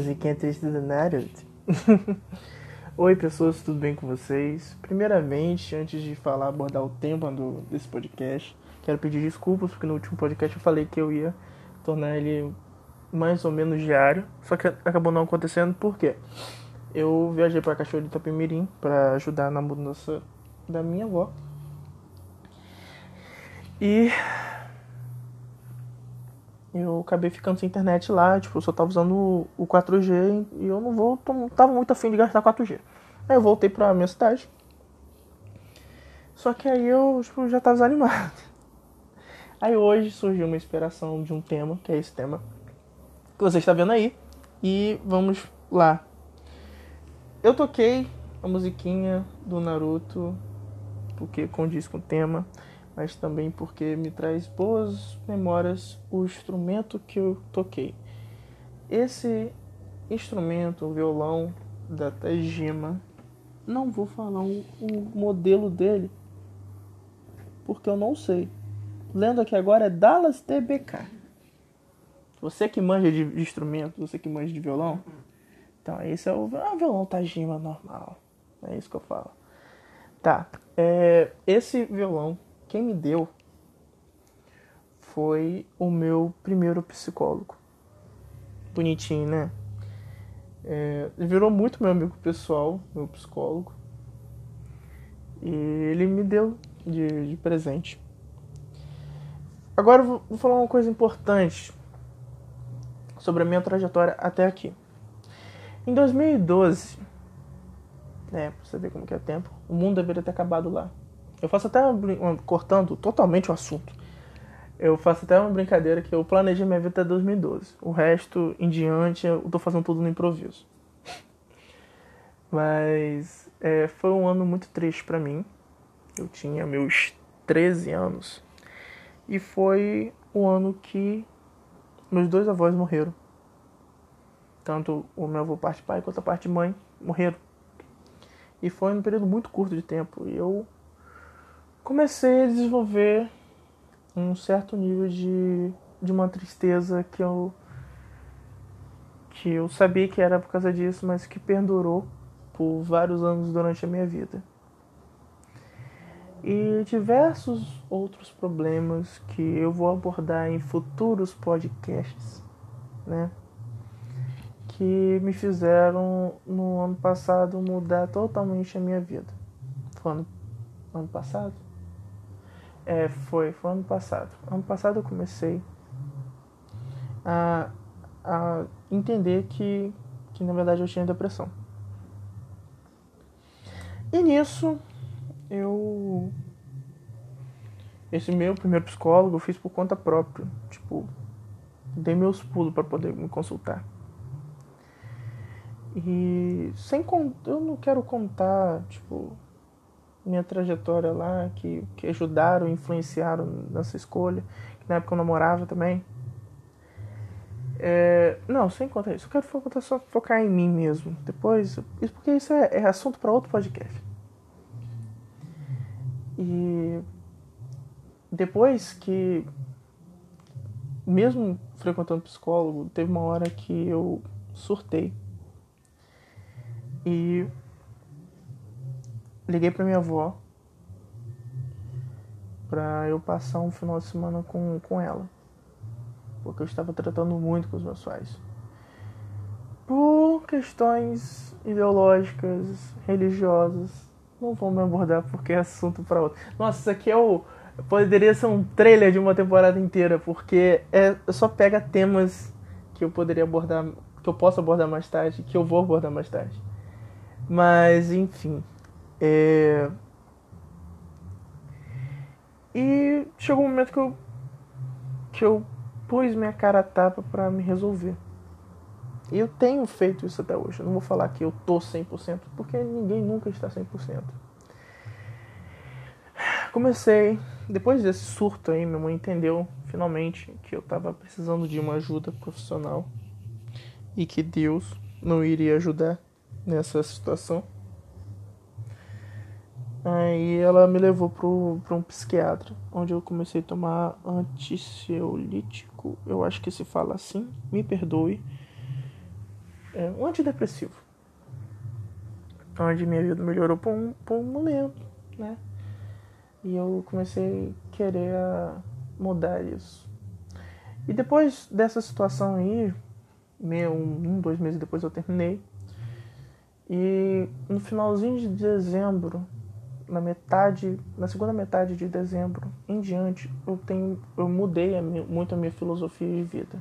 Musiquinha triste do Naruto. Oi, pessoas, tudo bem com vocês? Primeiramente, antes de falar, abordar o tema do, desse podcast, quero pedir desculpas porque no último podcast eu falei que eu ia tornar ele mais ou menos diário, só que acabou não acontecendo, por quê? Eu viajei para Cachoeira de Itapemirim para ajudar na mudança da minha avó. E eu acabei ficando sem internet lá, tipo, eu só tava usando o 4G e eu não vou, tava muito afim de gastar 4G. Aí eu voltei pra minha cidade. Só que aí eu tipo, já tava desanimado. Aí hoje surgiu uma inspiração de um tema, que é esse tema que você está vendo aí. E vamos lá. Eu toquei a musiquinha do Naruto, porque condiz com o tema mas também porque me traz boas memórias o instrumento que eu toquei. Esse instrumento, o violão da Tajima, não vou falar o, modelo dele, porque eu não sei. Lendo aqui agora é Dallas TBK. Você que manja de, de instrumento, você que manja de violão, então esse é o, o violão Tajima normal. É isso que eu falo. Tá, é, esse violão quem me deu foi o meu primeiro psicólogo. Bonitinho, né? É, ele virou muito meu amigo pessoal, meu psicólogo. E ele me deu de, de presente. Agora vou, vou falar uma coisa importante sobre a minha trajetória até aqui. Em 2012, né, pra você ver como que é tempo, o mundo deveria ter acabado lá. Eu faço até uma, cortando totalmente o assunto. Eu faço até uma brincadeira que eu planejei minha vida até 2012. O resto em diante eu tô fazendo tudo no improviso. Mas é, foi um ano muito triste para mim. Eu tinha meus 13 anos. E foi o ano que meus dois avós morreram. Tanto o meu avô parte pai quanto a parte mãe morreram. E foi um período muito curto de tempo. E eu comecei a desenvolver um certo nível de, de uma tristeza que eu que eu sabia que era por causa disso, mas que perdurou por vários anos durante a minha vida. E diversos outros problemas que eu vou abordar em futuros podcasts, né? Que me fizeram no ano passado mudar totalmente a minha vida. Foi ano, ano passado? É, foi, foi ano passado. Ano passado eu comecei a, a entender que, que na verdade eu tinha depressão. E nisso eu. Esse meu primeiro psicólogo eu fiz por conta própria. Tipo, dei meus pulos para poder me consultar. E sem eu não quero contar, tipo, minha trajetória lá, que, que ajudaram, influenciaram nessa escolha, que na época eu namorava também. É, não, sem contar isso. Eu quero focar, só focar em mim mesmo. Depois, isso porque isso é, é assunto para outro podcast. E depois que, mesmo frequentando psicólogo, teve uma hora que eu surtei. E liguei para minha avó para eu passar um final de semana com, com ela. Porque eu estava tratando muito com os meus pais. Por questões ideológicas, religiosas. Não vou me abordar porque é assunto para outro. Nossa, isso aqui é o. Poderia ser um trailer de uma temporada inteira, porque é, só pega temas que eu poderia abordar, que eu posso abordar mais tarde, que eu vou abordar mais tarde. Mas, enfim, é... E chegou um momento que eu, que eu pus minha cara a tapa para me resolver. E eu tenho feito isso até hoje. Eu não vou falar que eu tô 100%, porque ninguém nunca está 100%. Comecei, depois desse surto aí, minha mãe entendeu finalmente que eu tava precisando de uma ajuda profissional e que Deus não iria ajudar nessa situação. Aí ela me levou para um psiquiatra, onde eu comecei a tomar anticeolítico, eu acho que se fala assim, me perdoe. é, um antidepressivo. Onde minha vida melhorou por um, por um momento, né? E eu comecei a querer mudar isso. E depois dessa situação aí, meio, um, dois meses depois eu terminei. E no finalzinho de dezembro, na metade, na segunda metade de dezembro em diante, eu tenho, eu mudei a minha, muito a minha filosofia de vida.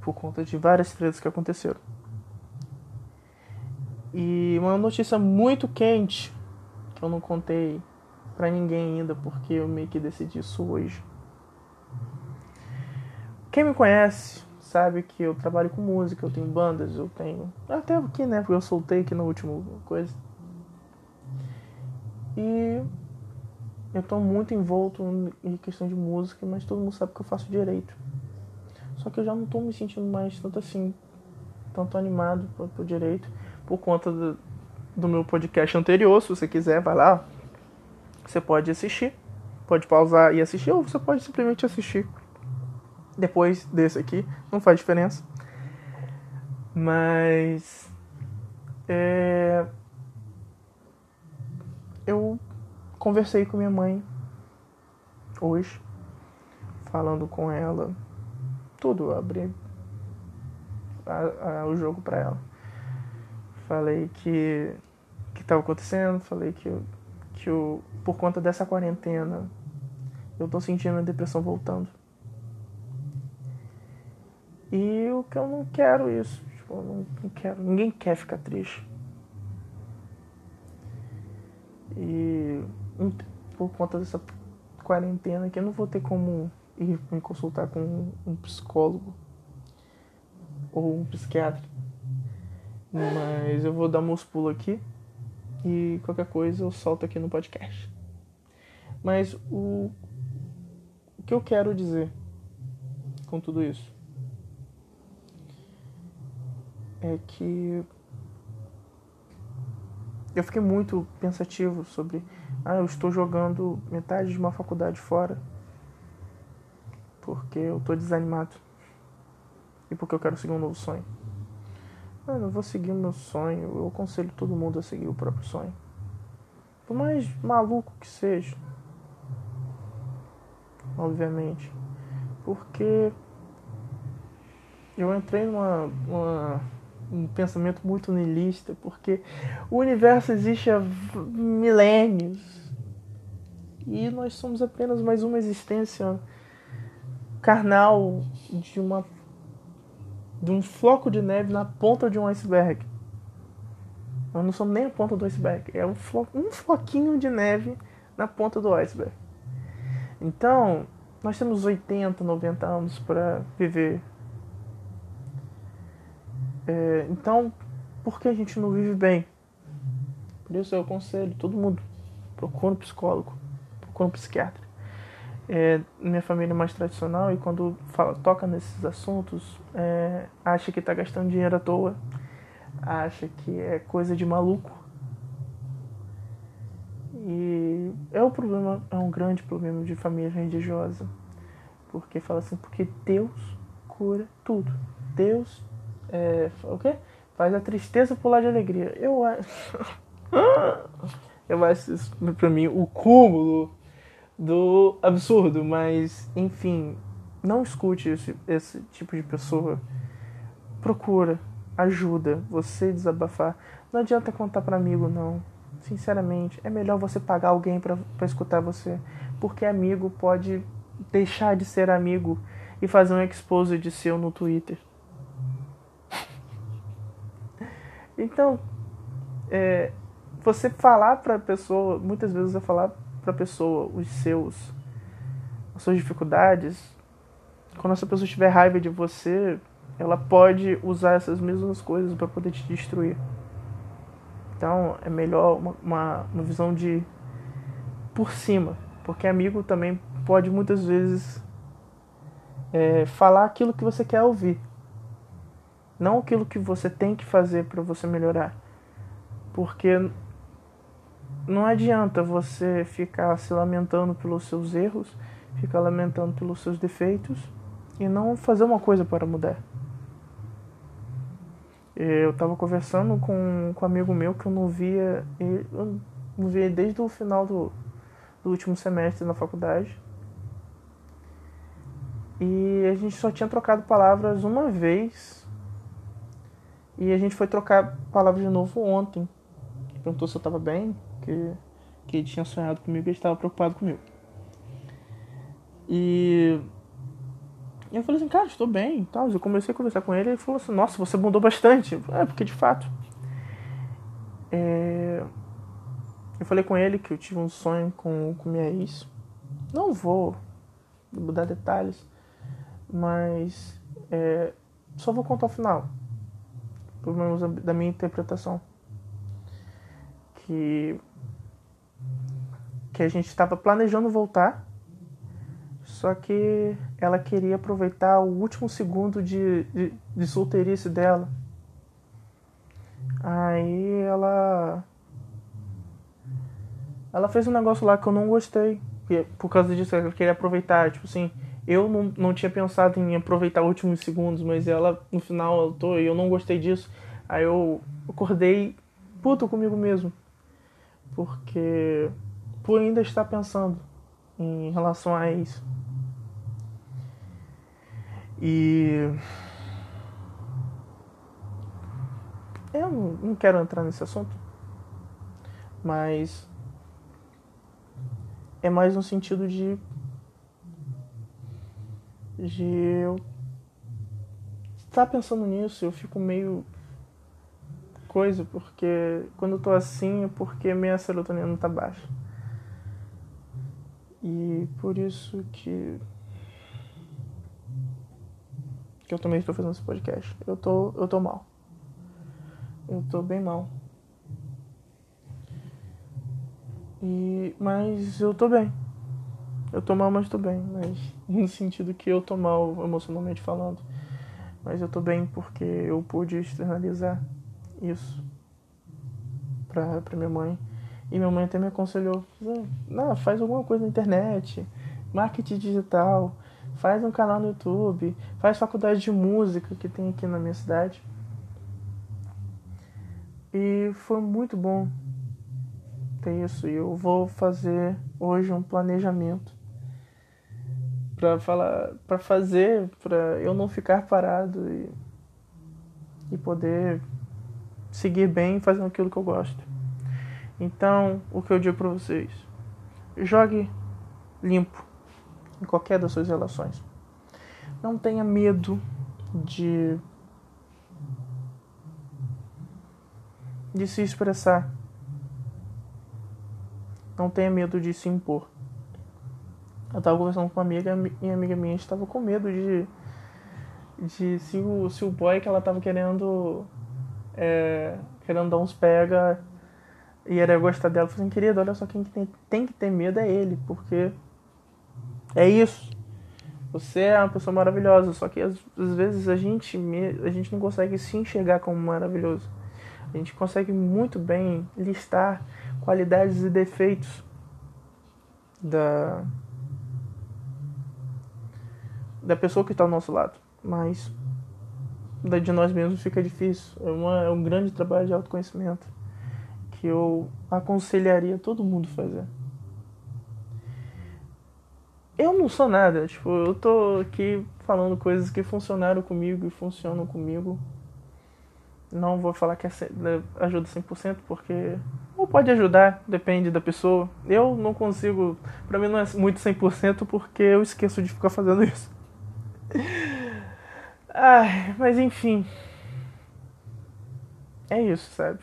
Por conta de várias tretas que aconteceram. E uma notícia muito quente que eu não contei para ninguém ainda, porque eu meio que decidi isso hoje. Quem me conhece sabe que eu trabalho com música, eu tenho bandas, eu tenho. Até aqui, né? Porque eu soltei aqui no último coisa. E eu tô muito envolto em questão de música, mas todo mundo sabe que eu faço direito. Só que eu já não tô me sentindo mais tanto assim, tanto animado pro, pro direito, por conta do, do meu podcast anterior. Se você quiser, vai lá. Você pode assistir, pode pausar e assistir, ou você pode simplesmente assistir depois desse aqui, não faz diferença. Mas é, eu conversei com minha mãe hoje, falando com ela tudo, abri a, a, o jogo para ela. Falei que que estava acontecendo, falei que que eu, por conta dessa quarentena eu tô sentindo a depressão voltando. E o que eu não quero isso. Tipo, eu não, não quero. Ninguém quer ficar triste. E por conta dessa quarentena aqui eu não vou ter como ir me consultar com um psicólogo ou um psiquiatra. Mas eu vou dar meus pulos aqui e qualquer coisa eu solto aqui no podcast. Mas o, o que eu quero dizer com tudo isso é que eu fiquei muito pensativo sobre ah, eu estou jogando metade de uma faculdade fora porque eu estou desanimado e porque eu quero seguir um novo sonho. Mano, eu vou seguir o meu sonho, eu aconselho todo mundo a seguir o próprio sonho. Por mais maluco que seja. Obviamente. Porque eu entrei numa, numa um pensamento muito niilista, porque o universo existe há milênios e nós somos apenas mais uma existência carnal de uma de um floco de neve na ponta de um iceberg. Nós não somos nem a ponta do iceberg, é um, flo um floquinho de neve na ponta do iceberg. Então, nós temos 80, 90 anos para viver é, então, por que a gente não vive bem? Por isso eu aconselho todo mundo, procura um psicólogo, procura um psiquiatra. É, minha família é mais tradicional e quando fala, toca nesses assuntos, é, acha que está gastando dinheiro à toa, acha que é coisa de maluco. E é um problema, é um grande problema de família religiosa. Porque fala assim, porque Deus cura tudo. Deus é, o quê? Faz a tristeza pular de alegria. Eu acho. eu acho isso, pra mim, o cúmulo do absurdo, mas, enfim, não escute esse, esse tipo de pessoa. Procura ajuda, você desabafar. Não adianta contar para amigo, não. Sinceramente, é melhor você pagar alguém para escutar você, porque amigo pode deixar de ser amigo e fazer um expose de seu no Twitter. Então, é, você falar para a pessoa, muitas vezes você falar para a pessoa os seus, as suas dificuldades, quando essa pessoa tiver raiva de você, ela pode usar essas mesmas coisas para poder te destruir. Então, é melhor uma, uma, uma visão de por cima, porque amigo também pode muitas vezes é, falar aquilo que você quer ouvir não aquilo que você tem que fazer para você melhorar. Porque não adianta você ficar se lamentando pelos seus erros, ficar lamentando pelos seus defeitos e não fazer uma coisa para mudar. Eu tava conversando com, com um amigo meu que eu não via. Eu não via desde o final do, do último semestre na faculdade. E a gente só tinha trocado palavras uma vez. E a gente foi trocar palavras de novo ontem. Perguntou se eu tava bem, que, que ele tinha sonhado comigo e estava preocupado comigo. E eu falei assim, cara, estou bem e tal. Eu comecei a conversar com ele e ele falou assim, nossa, você mudou bastante. É, porque de fato. É... Eu falei com ele que eu tive um sonho com, com minha ex. Não vou mudar detalhes, mas é, só vou contar o final. Pelo menos da minha interpretação. Que, que a gente estava planejando voltar só que ela queria aproveitar o último segundo de, de, de solteirice dela. Aí ela. Ela fez um negócio lá que eu não gostei. Por causa disso, ela queria aproveitar. Tipo assim, eu não, não tinha pensado em aproveitar os últimos segundos, mas ela, no final, eu, tô, eu não gostei disso. Aí eu acordei puto comigo mesmo. Porque. Por ainda estar pensando em relação a isso. E eu não quero entrar nesse assunto, mas é mais no sentido de de eu estar tá pensando nisso, eu fico meio coisa, porque quando eu tô assim é porque minha serotonina tá baixa. E por isso que que eu também estou fazendo esse podcast. Eu tô, eu tô mal. Eu tô bem mal. E, mas eu tô bem. Eu tô mal, mas tô bem. Mas no sentido que eu tô mal emocionalmente falando. Mas eu tô bem porque eu pude externalizar isso pra, pra minha mãe. E minha mãe até me aconselhou: não, faz alguma coisa na internet, marketing digital faz um canal no YouTube, faz faculdade de música que tem aqui na minha cidade. E foi muito bom ter isso. E eu vou fazer hoje um planejamento para falar, para fazer, para eu não ficar parado e, e poder seguir bem fazendo aquilo que eu gosto. Então, o que eu digo para vocês: jogue limpo em qualquer das suas relações. Não tenha medo de de se expressar. Não tenha medo de se impor. Eu estava conversando com uma amiga e a amiga minha estava com medo de, de se, o, se o boy que ela estava querendo é, querendo dar uns pega e era gostar dela. Eu falei assim, querida, olha só, quem tem, tem que ter medo é ele, porque é isso. Você é uma pessoa maravilhosa, só que às, às vezes a gente, a gente não consegue se enxergar como maravilhoso. A gente consegue muito bem listar qualidades e defeitos da, da pessoa que está ao nosso lado, mas de nós mesmos fica difícil. É, uma, é um grande trabalho de autoconhecimento que eu aconselharia todo mundo fazer eu não sou nada. Tipo, eu tô aqui falando coisas que funcionaram comigo e funcionam comigo. Não vou falar que é ajuda 100%, porque. Ou pode ajudar, depende da pessoa. Eu não consigo. Pra mim não é muito 100% porque eu esqueço de ficar fazendo isso. Ai, mas enfim. É isso, sabe?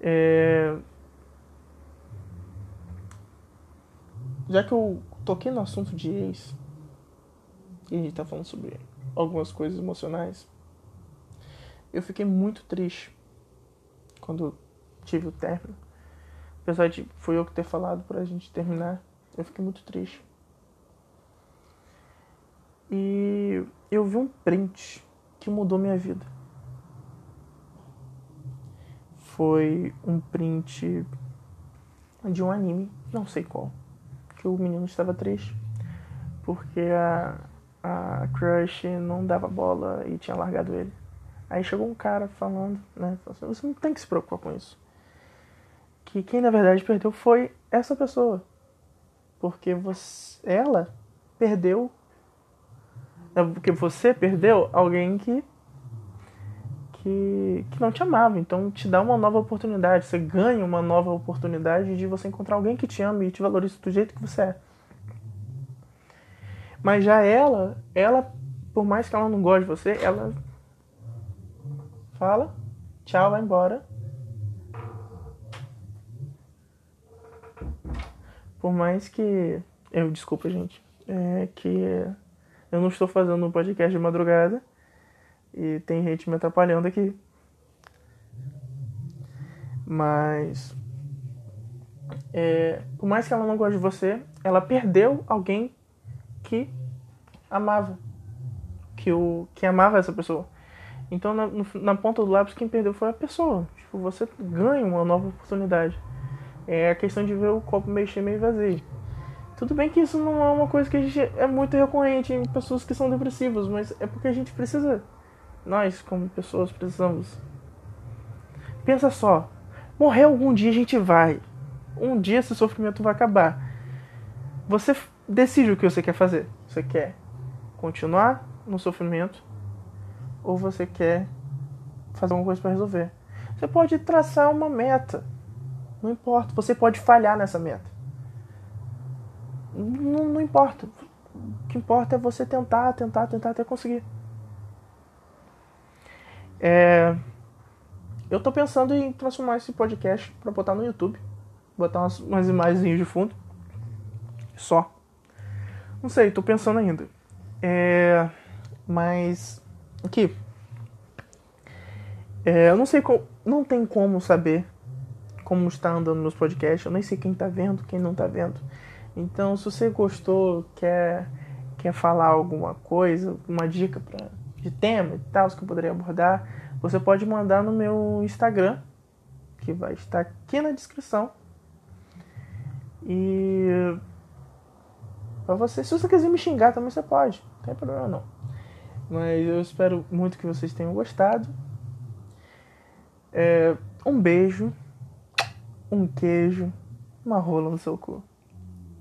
É já que eu toquei no assunto de ex, e a gente tá falando sobre algumas coisas emocionais, eu fiquei muito triste quando tive o término. Apesar de foi eu que ter falado pra gente terminar, eu fiquei muito triste. E eu vi um print que mudou minha vida. Foi um print de um anime, não sei qual que o menino estava triste porque a, a crush não dava bola e tinha largado ele. Aí chegou um cara falando, né? Assim, você não tem que se preocupar com isso. Que quem na verdade perdeu foi essa pessoa. Porque você, ela perdeu. É, porque você perdeu alguém que, que. que não te amava. Então te dá uma nova oportunidade. Você ganha uma nova oportunidade de você encontrar alguém que te ama e te valorize do jeito que você é. Mas já ela, ela, por mais que ela não goste de você, ela fala, tchau, vai embora. Por mais que. Eu, desculpa, gente. É que eu não estou fazendo um podcast de madrugada e tem gente me atrapalhando aqui. Mas. É, por mais que ela não goste de você, ela perdeu alguém que amava. Que, o, que amava essa pessoa. Então, na, na ponta do lápis, quem perdeu foi a pessoa. Tipo, você ganha uma nova oportunidade. É a questão de ver o copo cheio, meio vazio. Tudo bem que isso não é uma coisa que a gente é muito recorrente em pessoas que são depressivas, mas é porque a gente precisa. Nós, como pessoas, precisamos. Pensa só. Morrer algum dia a gente vai. Um dia esse sofrimento vai acabar. Você decide o que você quer fazer. Você quer continuar no sofrimento ou você quer fazer alguma coisa para resolver. Você pode traçar uma meta. Não importa. Você pode falhar nessa meta. Não, não importa. O que importa é você tentar, tentar, tentar até conseguir. É... Eu tô pensando em transformar esse podcast para botar no YouTube. Botar umas, umas imagens de fundo. Só. Não sei, tô pensando ainda. É... Mas Aqui. É, eu não sei como. Não tem como saber como está andando meus podcasts. Eu nem sei quem tá vendo, quem não tá vendo. Então, se você gostou, quer, quer falar alguma coisa, uma dica pra, de tema e tal, que eu poderia abordar, você pode mandar no meu Instagram, que vai estar aqui na descrição. E para você, se você quiser me xingar também você pode, não tem problema não. Mas eu espero muito que vocês tenham gostado. É, um beijo, um queijo, uma rola no seu cu.